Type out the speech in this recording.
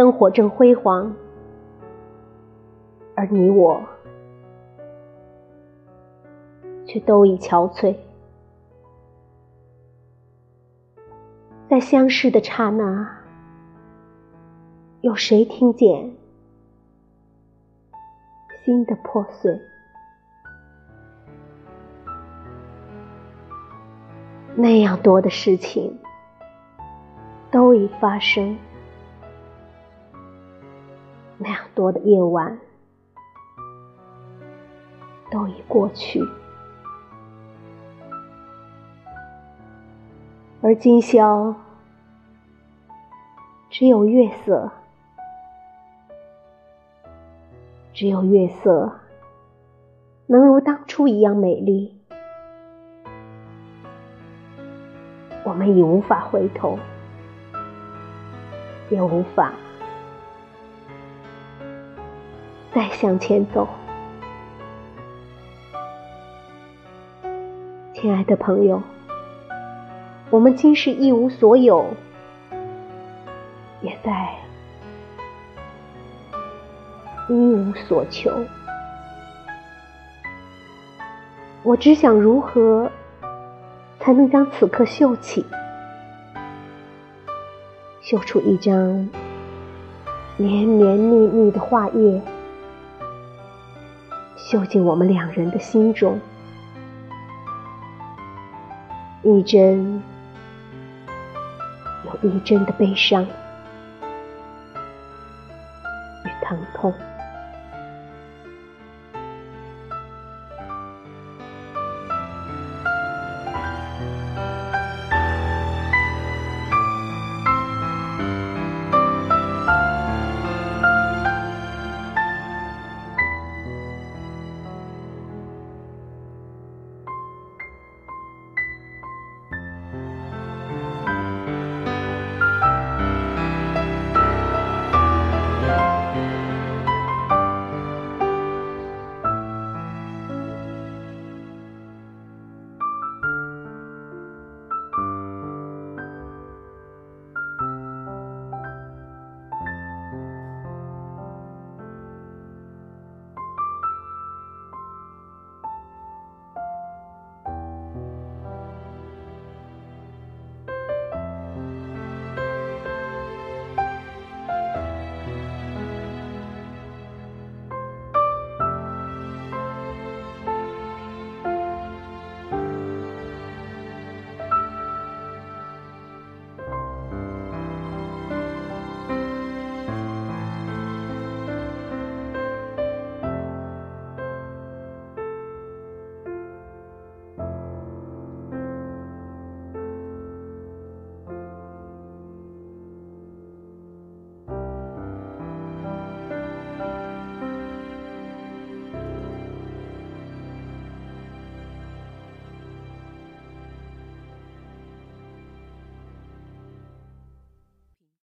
灯火正辉煌，而你我却都已憔悴。在相识的刹那，有谁听见心的破碎？那样多的事情都已发生。那样多的夜晚都已过去，而今宵只有月色，只有月色能如当初一样美丽。我们已无法回头，也无法。再向前走，亲爱的朋友，我们今是一无所有，也在一无所求。我只想如何才能将此刻绣起，绣出一张绵绵密密的画页。绣进我们两人的心中，一针有一针的悲伤与疼痛。